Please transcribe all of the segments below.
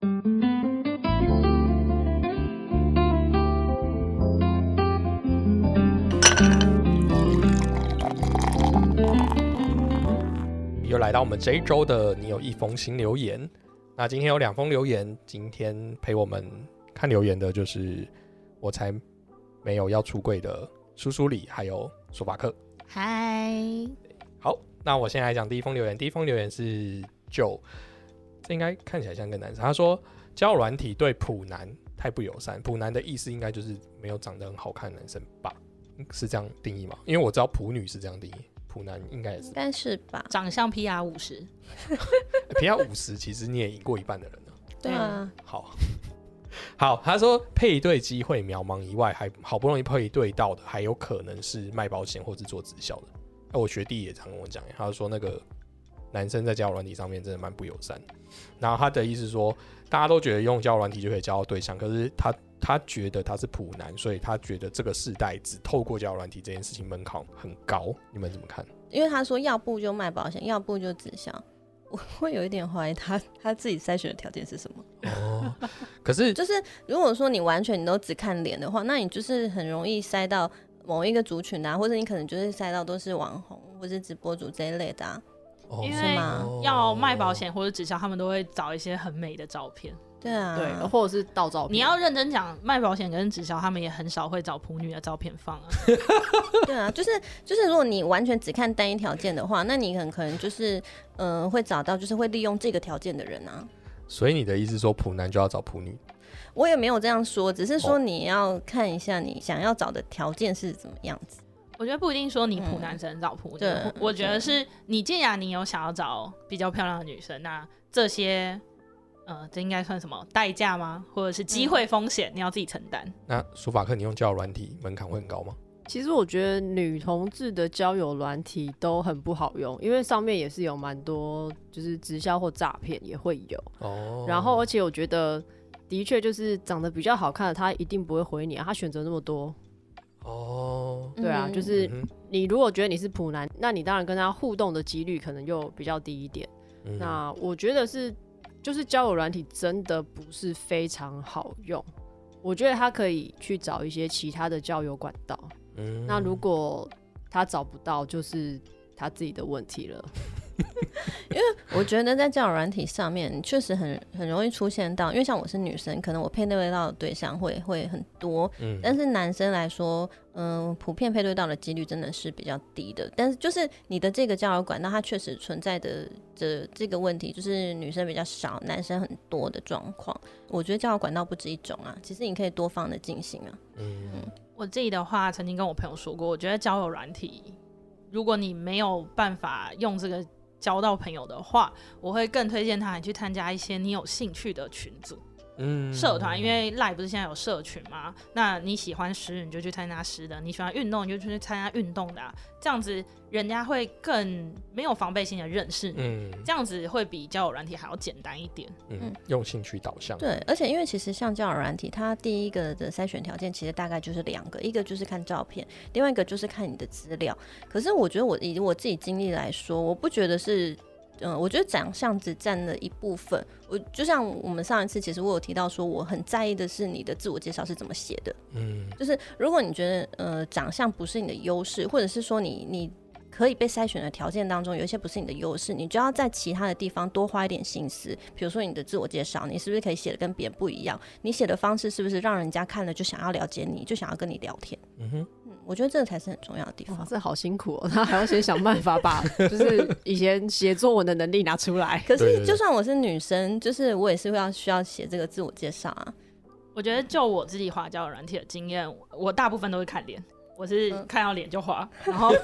又来到我们这一周的你有一封新留言，那今天有两封留言，今天陪我们看留言的就是我才没有要出柜的叔叔里，还有索法克。嗨，好，那我现在来讲第一封留言。第一封留言是就，这应该看起来像个男生。他说交友软体对普男太不友善。普男的意思应该就是没有长得很好看的男生吧？是这样定义吗？因为我知道普女是这样定义，普男应该也是应。该是吧？长相 PR 五十，，PR 五十，其实你也赢过一半的人了。对啊，好，好，他说配对机会渺茫以外，还好不容易配对到的，还有可能是卖保险或是做直销的。哎、我学弟也常跟我讲，他说那个男生在交友软体上面真的蛮不友善。然后他的意思说，大家都觉得用交友软体就可以交到对象，可是他他觉得他是普男，所以他觉得这个世代只透过交友软体这件事情门槛很高。你们怎么看？因为他说要不就卖保险，要不就直销。我会有一点怀疑他他自己筛选的条件是什么。哦，可是 就是如果说你完全你都只看脸的话，那你就是很容易筛到某一个族群啊，或者你可能就是筛到都是网红或者直播主这一类的啊。哦因为要卖保险或者直销，他们都会找一些很美的照片。对啊，对，或者是盗照片。你要认真讲，卖保险跟直销，他们也很少会找普女的照片放啊。对啊，就是就是，如果你完全只看单一条件的话，那你很可能就是嗯、呃会找到就是会利用这个条件的人啊。所以你的意思说普男就要找普女？我也没有这样说，只是说哦你要看一下你想要找的条件是怎么样子。我觉得不一定说你普男生找普女，对我我觉得是你既然你有想要找比较漂亮的女生，那这些呃，这应该算什么代价吗？或者是机会风险，你要自己承担。那书法课你用交友软体门槛会很高吗？其实我觉得女同志的交友软体都很不好用，因为上面也是有蛮多就是直销或诈骗也会有。哦，然后而且我觉得的确就是长得比较好看的，他一定不会回你啊，他选择那么多。哦，对啊，嗯就是你如果觉得你是普男，那你当然跟他互动的几率可能又比较低一点。嗯那我觉得是，就是交友软体真的不是非常好用。我觉得他可以去找一些其他的交友管道。嗯那如果他找不到，就是他自己的问题了。我觉得在交友软体上面确实很很容易出现到，因为像我是女生，可能我配对到的对象会会很多，嗯但是男生来说，嗯、普遍配对到的几率真的是比较低的。但是就是你的这个交友管道，它确实存在的这这个问题，就是女生比较少，男生很多的状况。我觉得交友管道不止一种啊，其实你可以多方的进行啊。嗯我自己的话，曾经跟我朋友说过，我觉得交友软体，如果你没有办法用这个交到朋友的话，我会更推荐他去参加一些你有兴趣的群组。嗯社团，因为赖不是现在有社群吗？那你喜欢诗，你就去参加诗的；你喜欢运动，你就去参加运动的、啊。这样子，人家会更没有防备心的认识你。嗯这样子会比交友软体还要简单一点。嗯用兴趣导向，对，而且因为其实像交友软体，它第一个的筛选条件其实大概就是两个，一个就是看照片，另外一个就是看你的资料。可是我觉得我以我自己经历来说，我不觉得是。嗯，我觉得长相只占了一部分。我就像我们上一次，其实我有提到说，我很在意的是你的自我介绍是怎么写的。嗯就是如果你觉得呃长相不是你的优势，或者是说你你可以被筛选的条件当中有一些不是你的优势，你就要在其他的地方多花一点心思。比如说你的自我介绍，你是不是可以写的跟别人不一样？你写的方式是不是让人家看了就想要了解你，就想要跟你聊天？嗯哼，嗯，我觉得这个才是很重要的地哇，方。这好辛苦哦，他还要先想办法把 就是以前写作文的能力拿出来。可是就算我是女生，就是我也是会要需要写这个自我介绍啊。我觉得就我自己滑交友软体的经验，我大部分都是看脸，我是嗯看到脸就滑。然后，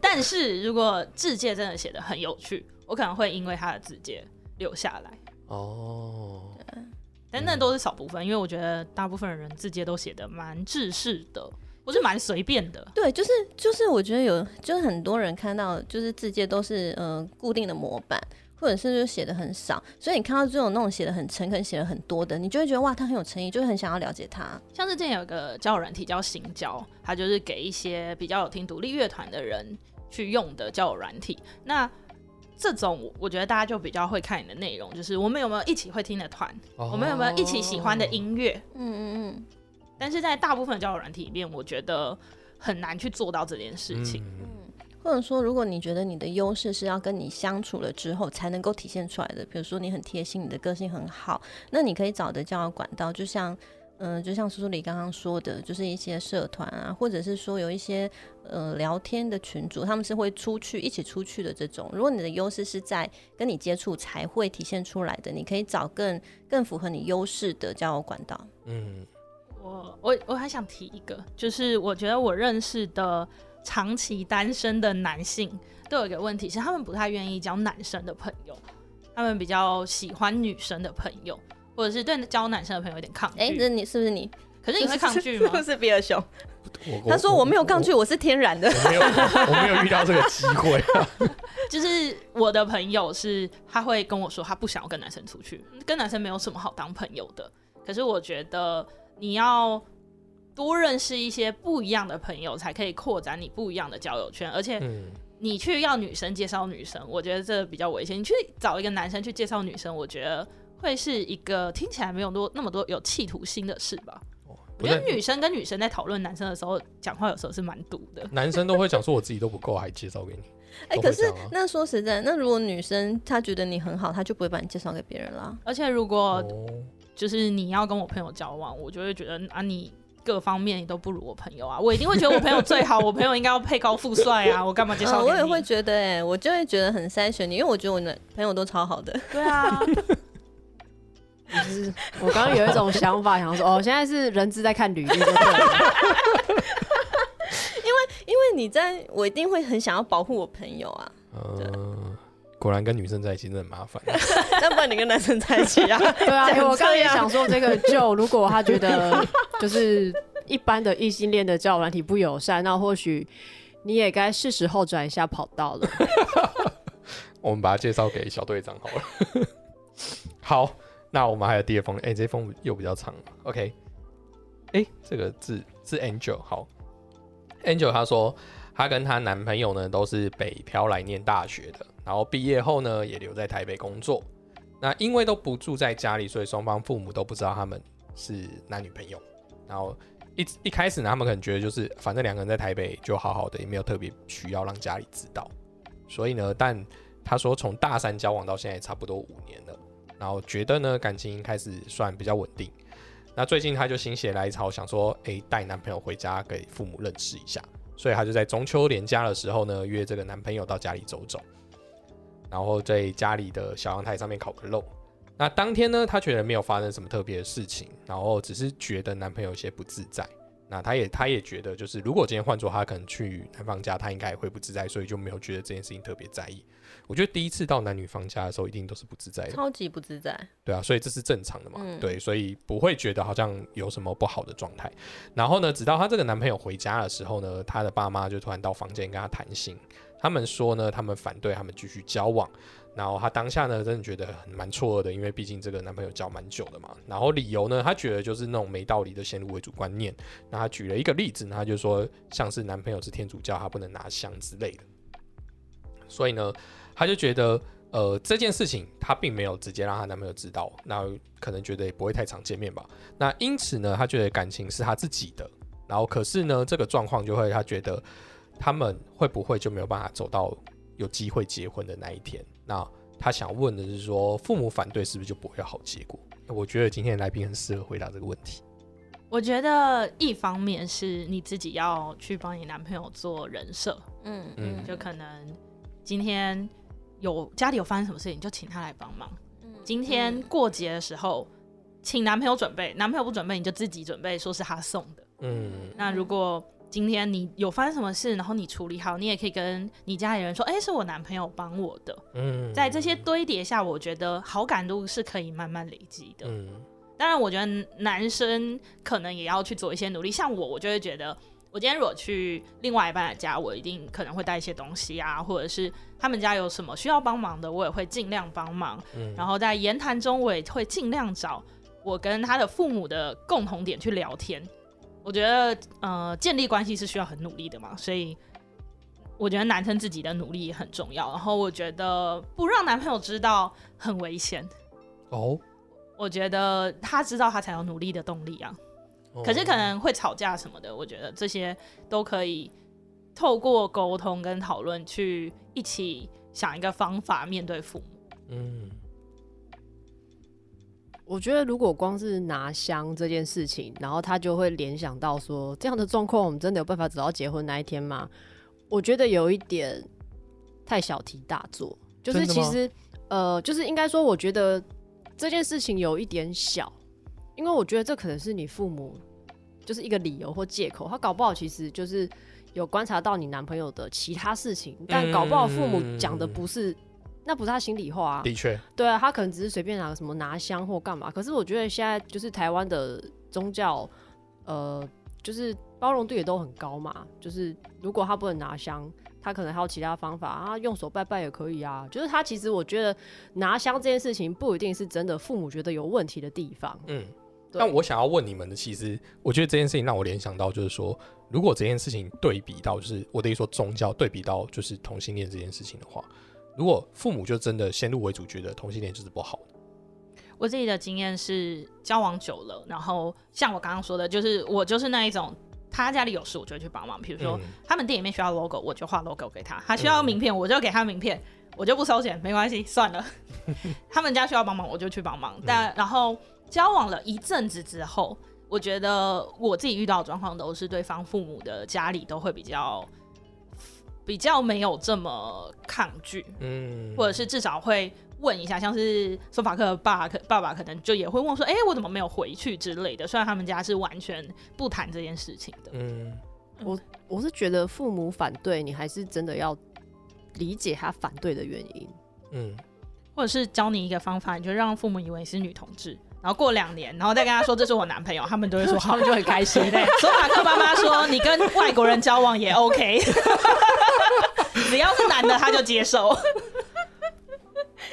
但是如果字界真的写的很有趣，我可能会因为他的字界留下来。哦，但那都是少部分，因为我觉得大部分人字界都写的蛮制式的，或是蛮随便的。对，就是就是，我觉得有，就是很多人看到就是字界都是呃固定的模板，或者是就写的很少，所以你看到这种那种写的很诚恳、写的很多的，你就会觉得哇，他很有诚意，就会很想要了解他。像是之前有个交友软体叫行交，它就是给一些比较有听独立乐团的人去用的交友软体。那这种我觉得大家就比较会看你的内容，就是我们有没有一起会听的团，我们有没有一起喜欢的音乐。嗯嗯嗯，但是在大部分的交友软体里面，我觉得很难去做到这件事情。嗯或者说，如果你觉得你的优势是要跟你相处了之后才能够体现出来的，比如说你很贴心，你的个性很好，那你可以找的交友管道，就像，嗯、就像苏苏里刚刚说的，就是一些社团啊，或者是说有一些呃聊天的群组，他们是会出去一起出去的这种。如果你的优势是在跟你接触才会体现出来的，你可以找更更符合你优势的交友管道。嗯我我我还想提一个，就是我觉得我认识的长期单身的男性都有一个问题，是他们不太愿意交男生的朋友，他们比较喜欢女生的朋友，或者是对交男生的朋友有点抗拒。哎、这你是不是你？可是你会抗拒 是吗不？是比尔熊？他说我没有抗拒，我我是天然的。我没有我没有遇到这个机会。就是我的朋友是，他会跟我说他不想要跟男生出去，跟男生没有什么好当朋友的。可是我觉得你要多认识一些不一样的朋友，才可以扩展你不一样的交友圈。而且嗯，你去要女生介绍女生，我觉得这比较危险。你去找一个男生去介绍女生，我觉得会是一个听起来没有多那么多有企图心的事吧。我觉得女生跟女生在讨论男生的时候，讲话有时候是蛮毒的。男生都会讲说我自己都不够，还介绍给你。哎、都可是那说实在，那如果女生她觉得你很好，她就不会把你介绍给别人啦。而且如果哦，就是你要跟我朋友交往，我就会觉得啊，你各方面你都不如我朋友啊，我一定会觉得我朋友最好，我朋友应该要配高富帅啊，我干嘛介绍？我也会觉得、哎，我就会觉得很筛选你，因为我觉得我的朋友都超好的。对啊，就是我刚刚有一种想法，想说哦，现在是人质在看履历就对了。因为你在我一定会很想要保护我朋友啊，嗯，果然跟女生在一起真的很麻烦。要不然你跟男生在一起啊？对啊，欸我刚刚也想说，这个就如果他觉得就是一般的异性恋的交友软体不友善，那或许你也该是时候转一下跑道了。我们把它介绍给小队长好了。好，那我们还有第二封，哎、这封又比较长，OK。哎、这个字是 Angel，好，Angel 她说她跟她男朋友呢都是北漂来念大学的，然后毕业后呢也留在台北工作。那因为都不住在家里，所以双方父母都不知道他们是男女朋友。然后一一开始呢，他们可能觉得就是反正两个人在台北就好好的，也没有特别需要让家里知道。所以呢，但他说从大三交往到现在差不多五年了，然后觉得呢感情开始算比较稳定。那最近他就心血来潮，想说，诶，带男朋友回家给父母认识一下，所以他就在中秋连假的时候呢，约这个男朋友到家里走走，然后在家里的小阳台上面烤个肉。那当天呢，她觉得没有发生什么特别的事情，然后只是觉得男朋友有些不自在。那她也她也觉得，就是如果今天换做她可能去男方家，她应该也会不自在，所以就没有觉得这件事情特别在意。我觉得第一次到男女方家的时候，一定都是不自在的，超级不自在。对啊，所以这是正常的嘛，嗯对，所以不会觉得好像有什么不好的状态。然后呢，直到她这个男朋友回家的时候呢，她的爸妈就突然到房间跟她谈心，他们说呢，他们反对他们继续交往。然后她当下呢，真的觉得很蛮错愕的，因为毕竟这个男朋友交蛮久的嘛。然后理由呢，她觉得就是那种没道理的先入为主观念。那她举了一个例子，她就说像是男朋友是天主教，他不能拿香之类的。所以呢，她就觉得呃这件事情她并没有直接让她男朋友知道，那可能觉得也不会太常见面吧。那因此呢，她觉得感情是她自己的，然后可是呢，这个状况就会她觉得他们会不会就没有办法走到有机会结婚的那一天？那他想问的是说，父母反对是不是就不会有好结果？我觉得今天的来宾很适合回答这个问题。我觉得一方面是你自己要去帮你男朋友做人设，嗯嗯嗯，就可能今天有家里有发生什么事情，就请他来帮忙。今天过节的时候，请男朋友准备，男朋友不准备，你就自己准备，说是他送的。嗯那如果今天你有发生什么事，然后你处理好，你也可以跟你家里人说，哎、是我男朋友帮我的。嗯，在这些堆叠下，我觉得好感度是可以慢慢累积的。嗯当然，我觉得男生可能也要去做一些努力。像我，我就会觉得，我今天如果去另外一半的家，我一定可能会带一些东西啊，或者是他们家有什么需要帮忙的，我也会尽量帮忙。嗯，然后在言谈中，我也会尽量找我跟他的父母的共同点去聊天。我觉得，呃，建立关系是需要很努力的嘛，所以我觉得男生自己的努力也很重要。然后我觉得不让男朋友知道很危险。哦，我觉得他知道他才有努力的动力啊。哦可是可能会吵架什么的，我觉得这些都可以透过沟通跟讨论去一起想一个方法面对父母。嗯，我觉得如果光是拿香这件事情，然后他就会联想到说，这样的状况我们真的有办法走到结婚那一天吗？我觉得有一点太小题大做，就是其实呃，就是应该说，我觉得这件事情有一点小，因为我觉得这可能是你父母就是一个理由或借口，他搞不好其实就是有观察到你男朋友的其他事情，但搞不好父母讲的不是。那不是他心里话啊，的确，对啊，他可能只是随便拿个什么拿香或干嘛。可是我觉得现在就是台湾的宗教，呃，就是包容度也都很高嘛。就是如果他不能拿香，他可能还有其他方法啊，用手拜拜也可以啊。就是他其实我觉得拿香这件事情不一定是真的父母觉得有问题的地方。嗯。但我想要问你们的，其实我觉得这件事情让我联想到，就是说，如果这件事情对比到，就是我的意思说宗教对比到就是同性恋这件事情的话，如果父母就真的先入为主，觉得同性恋就是不好的，我自己的经验是交往久了，然后像我刚刚说的，就是我就是那一种，他家里有事我就去帮忙，比如说、嗯他们店里面需要 logo，我就画 logo 给他；他需要名片，我就给他名片，我就不收钱，没关系，算了。他们家需要帮忙，我就去帮忙。但然后交往了一阵子之后，我觉得我自己遇到的状况都是对方父母的家里都会比较比较没有这么抗拒，嗯，或者是至少会问一下，像是索法克的爸可爸爸可能就也会问说，哎、我怎么没有回去之类的。虽然他们家是完全不谈这件事情的，嗯我我是觉得父母反对你，还是真的要理解他反对的原因。嗯，或者是教你一个方法，你就让父母以为你是女同志，然后过两年，然后再跟他说这是我男朋友，他们都会说好，就很开心。对，索马克妈妈说你跟外国人交往也 OK，只要是男的他就接受。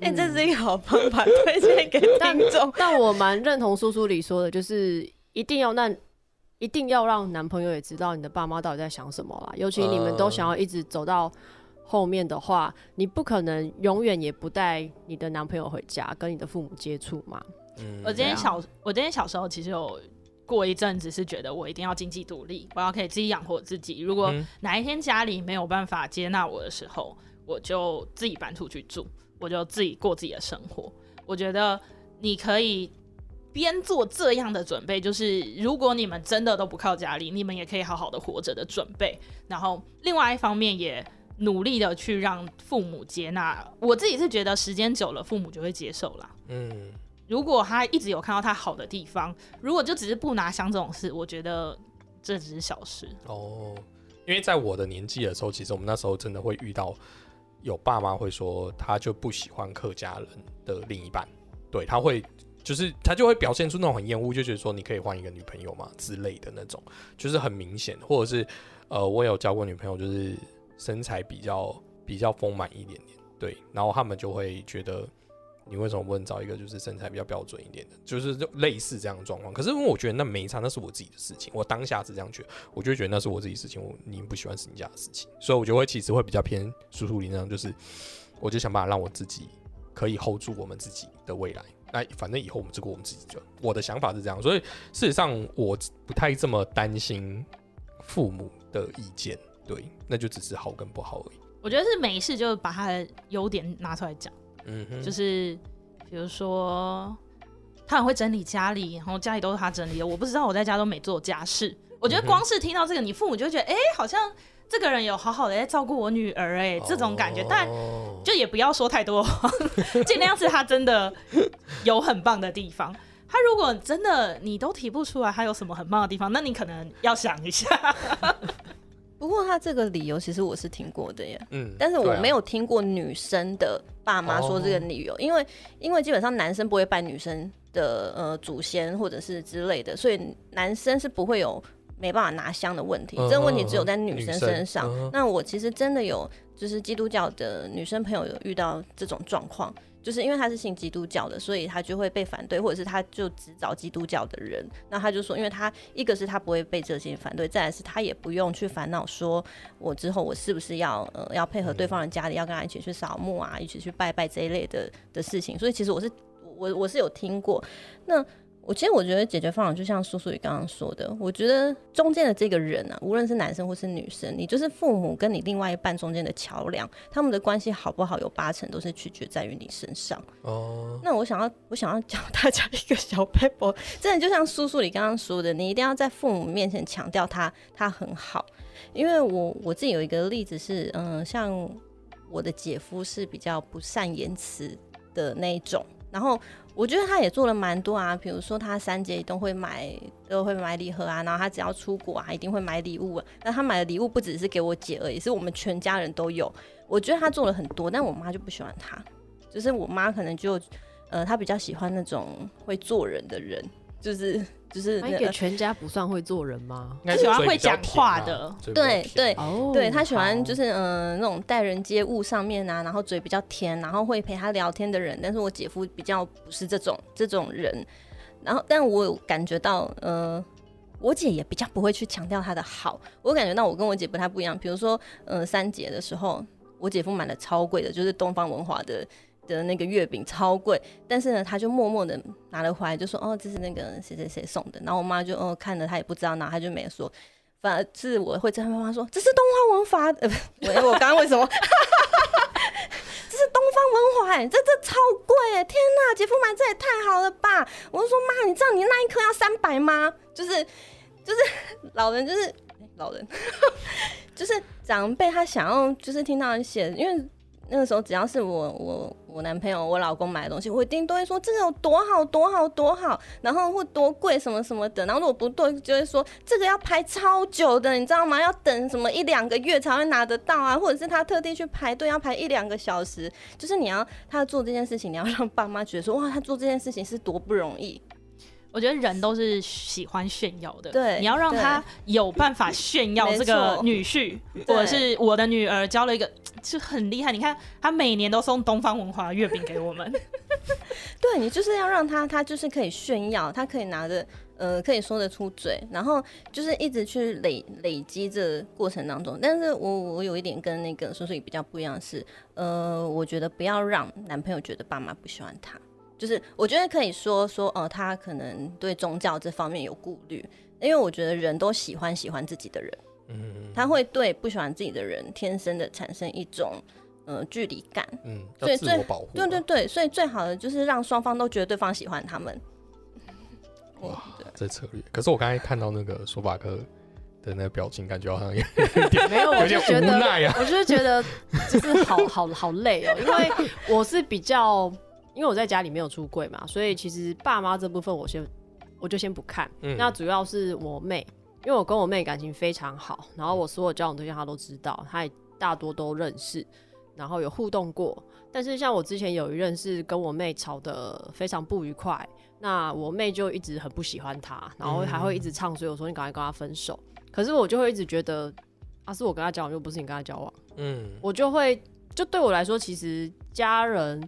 哎、这是一个好方法，推荐给但听众。但我蛮认同叔叔里说的，就是一定要让一定要让男朋友也知道你的爸妈到底在想什么啦。尤其你们都想要一直走到后面的话，你不可能永远也不带你的男朋友回家跟你的父母接触嘛。嗯我今天小，我今天小时候其实有过一阵子是觉得我一定要经济独立，我要可以自己养活自己。如果嗯哪一天家里没有办法接纳我的时候，我就自己搬出去住，我就自己过自己的生活。我觉得你可以边做这样的准备，就是如果你们真的都不靠家里，你们也可以好好的活着的准备。然后另外一方面也努力的去让父母接纳。我自己是觉得时间久了，父母就会接受啦。嗯如果他一直有看到他好的地方，如果就只是不拿香这种事，我觉得这只是小事。哦，因为在我的年纪的时候，其实我们那时候真的会遇到有爸妈会说，他就不喜欢客家人的另一半，对他会就是他就会表现出那种很厌恶，就觉得说你可以换一个女朋友嘛之类的那种，就是很明显，或者是呃，我有交过女朋友，就是身材比较比较丰满一点点，对，然后他们就会觉得。你为什么不能找一个就是身材比较标准一点的，就是就类似这样的状况？可是因为我觉得那没差，那是我自己的事情，我当下是这样觉得，我就觉得那是我自己事情，我你不喜欢是你家的事情，所以我就会其实会比较偏叔叔林那样，就是我就想办法让我自己可以 hold 住我们自己的未来。那反正以后我们只顾我们自己就，我的想法是这样，所以事实上我不太这么担心父母的意见，对，那就只是好跟不好而已。我觉得是没事就把他的优点拿出来讲，嗯哼，就是比如说他很会整理家里，然后家里都是他整理的，我不知道我在家都没做家事。我觉得光是听到这个，你父母就会觉得，哎、好像这个人有好好的在照顾我女儿、哎，这种感觉。但哦就也不要说太多，尽量是他真的有很棒的地方。他如果真的你都提不出来他有什么很棒的地方，那你可能要想一下。不过他这个理由其实我是听过的耶，嗯，但是我没有听过女生的爸妈说这个理由，因为因为基本上男生不会拜女生的呃祖先或者是之类的，所以男生是不会有没办法拿香的问题，嗯这个问题只有在女生女生身上。嗯。那我其实真的有就是基督教的女生朋友有遇到这种状况。就是因为他是信基督教的，所以他就会被反对，或者是他就只找基督教的人。那他就说，因为他一个是他不会被这些反对，再来是他也不用去烦恼说，我之后我是不是要呃要配合对方的家里，要跟他一起去扫墓啊，一起去拜拜这一类的的事情。所以其实我是我我是有听过那。我其实我觉得解决方法就像叔叔你刚刚说的，我觉得中间的这个人啊，无论是男生或是女生，你就是父母跟你另外一半中间的桥梁，他们的关系好不好，有八成都是取决在于你身上。哦，那我想要我想要教大家一个小 paper，真的就像叔叔你刚刚说的，你一定要在父母面前强调他他很好，因为我我自己有一个例子是，嗯，像我的姐夫是比较不善言辞的那一种，然后。我觉得他也做了蛮多啊，比如说他三节都会买，都会买礼盒啊，然后他只要出国啊，一定会买礼物。那他买的礼物不只是给我姐而已，是我们全家人都有。我觉得他做了很多，但我妈就不喜欢他，就是我妈可能就，呃，她比较喜欢那种会做人的人，就是。就是那个全家不算会做人吗？他喜欢会讲话的，对对对，他喜欢就是嗯那种待人接物上面啊，然后嘴比较甜，然后会陪他聊天的人。但是我姐夫比较不是这种这种人，然后但我有感觉到，呃，我姐也比较不会去强调他的好。我感觉到我跟我姐不太不一样，比如说，嗯，三节的时候，我姐夫买了超贵的，就是东方文化的。的那个月饼超贵，但是呢，他就默默的拿了回来，就说：“哦，这是那个谁谁谁送的。”然后我妈就哦看了，她也不知道，然后她就没说。反而是我会跟妈妈说：“这是东方文化，呃，不，我我刚刚为什么？这是东方文化，哎，这这超贵，哎，天哪，姐夫买这也太好了吧！”我就说：“妈，你知道你那一颗要三百吗？就是就是老人就是老人，就是长辈他想要就是听到一些，因为。”那个时候，只要是我我我男朋友我老公买的东西，我一定都会说这个有多好多好多好，然后会多贵什么什么的。然后如果不对，就会说这个要排超久的，你知道吗？要等什么一两个月才会拿得到啊，或者是他特地去排队要排一两个小时。就是你要他做这件事情，你要让爸妈觉得说哇，他做这件事情是多不容易。我觉得人都是喜欢炫耀的，对，你要让他有办法炫耀这个女婿，或者是我的女儿交了一个就很厉害。你看他每年都送东方文化月饼给我们，对你就是要让他，他就是可以炫耀，他可以拿着，呃，可以说得出嘴，然后就是一直去累累积这过程当中。但是我我有一点跟那个叔叔比较不一样是，呃，我觉得不要让男朋友觉得爸妈不喜欢他。就是我觉得可以说说，呃，他可能对宗教这方面有顾虑，因为我觉得人都喜欢喜欢自己的人，嗯，他会对不喜欢自己的人天生的产生一种呃距离感，嗯，所以最对对对，所以最好的就是让双方都觉得对方喜欢他们。哇，这策略！可是我刚才看到那个说法哥的那个表情，感觉好像有没有，我就觉得，我就是觉得就是好好 好累哦，因为我是比较。因为我在家里没有出柜嘛，所以其实爸妈这部分我先我就先不看。那主要是我妹，因为我跟我妹感情非常好，然后我所有交往对象她都知道，她也大多都认识，然后有互动过。但是像我之前有一任是跟我妹吵得非常不愉快，那我妹就一直很不喜欢他，然后还会一直唱，所以我说你赶快跟他分手。可是我就会一直觉得，啊是我跟他交往，又不是你跟他交往。嗯，我就会就对我来说，其实家人。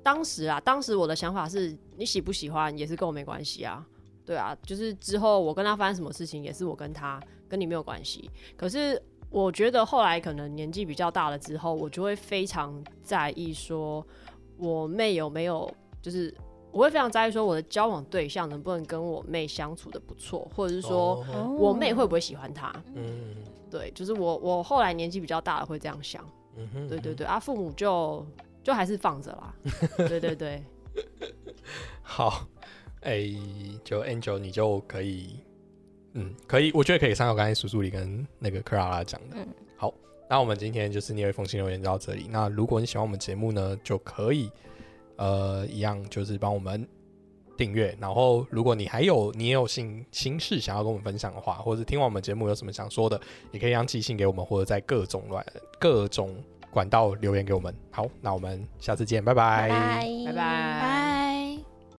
当时啊，当时我的想法是，你喜不喜欢也是跟我没关系啊，对啊，就是之后我跟他发生什么事情，也是我跟他，跟你没有关系。可是我觉得后来可能年纪比较大了之后，我就会非常在意，说我妹有没有，就是我会非常在意说我的交往对象能不能跟我妹相处的不错，或者是说我妹会不会喜欢他。嗯，对，就是我我后来年纪比较大了会这样想。嗯对对对，啊，父母就。就还是放着啦，对对对，好，哎，就 Angel，你就可以，嗯，可以，我觉得可以参考刚才苏助理跟那个克拉拉讲的。嗯，好，那我们今天就是念一封信留言到这里。那如果你喜欢我们节目呢，就可以，呃，一样就是帮我们订阅。然后，如果你还有你也有心心事想要跟我们分享的话，或者听完我们节目有什么想说的，也可以让寄信给我们，或者在各种乱各种。管道留言给我们，好，那我们下次见，拜拜，拜拜，拜拜。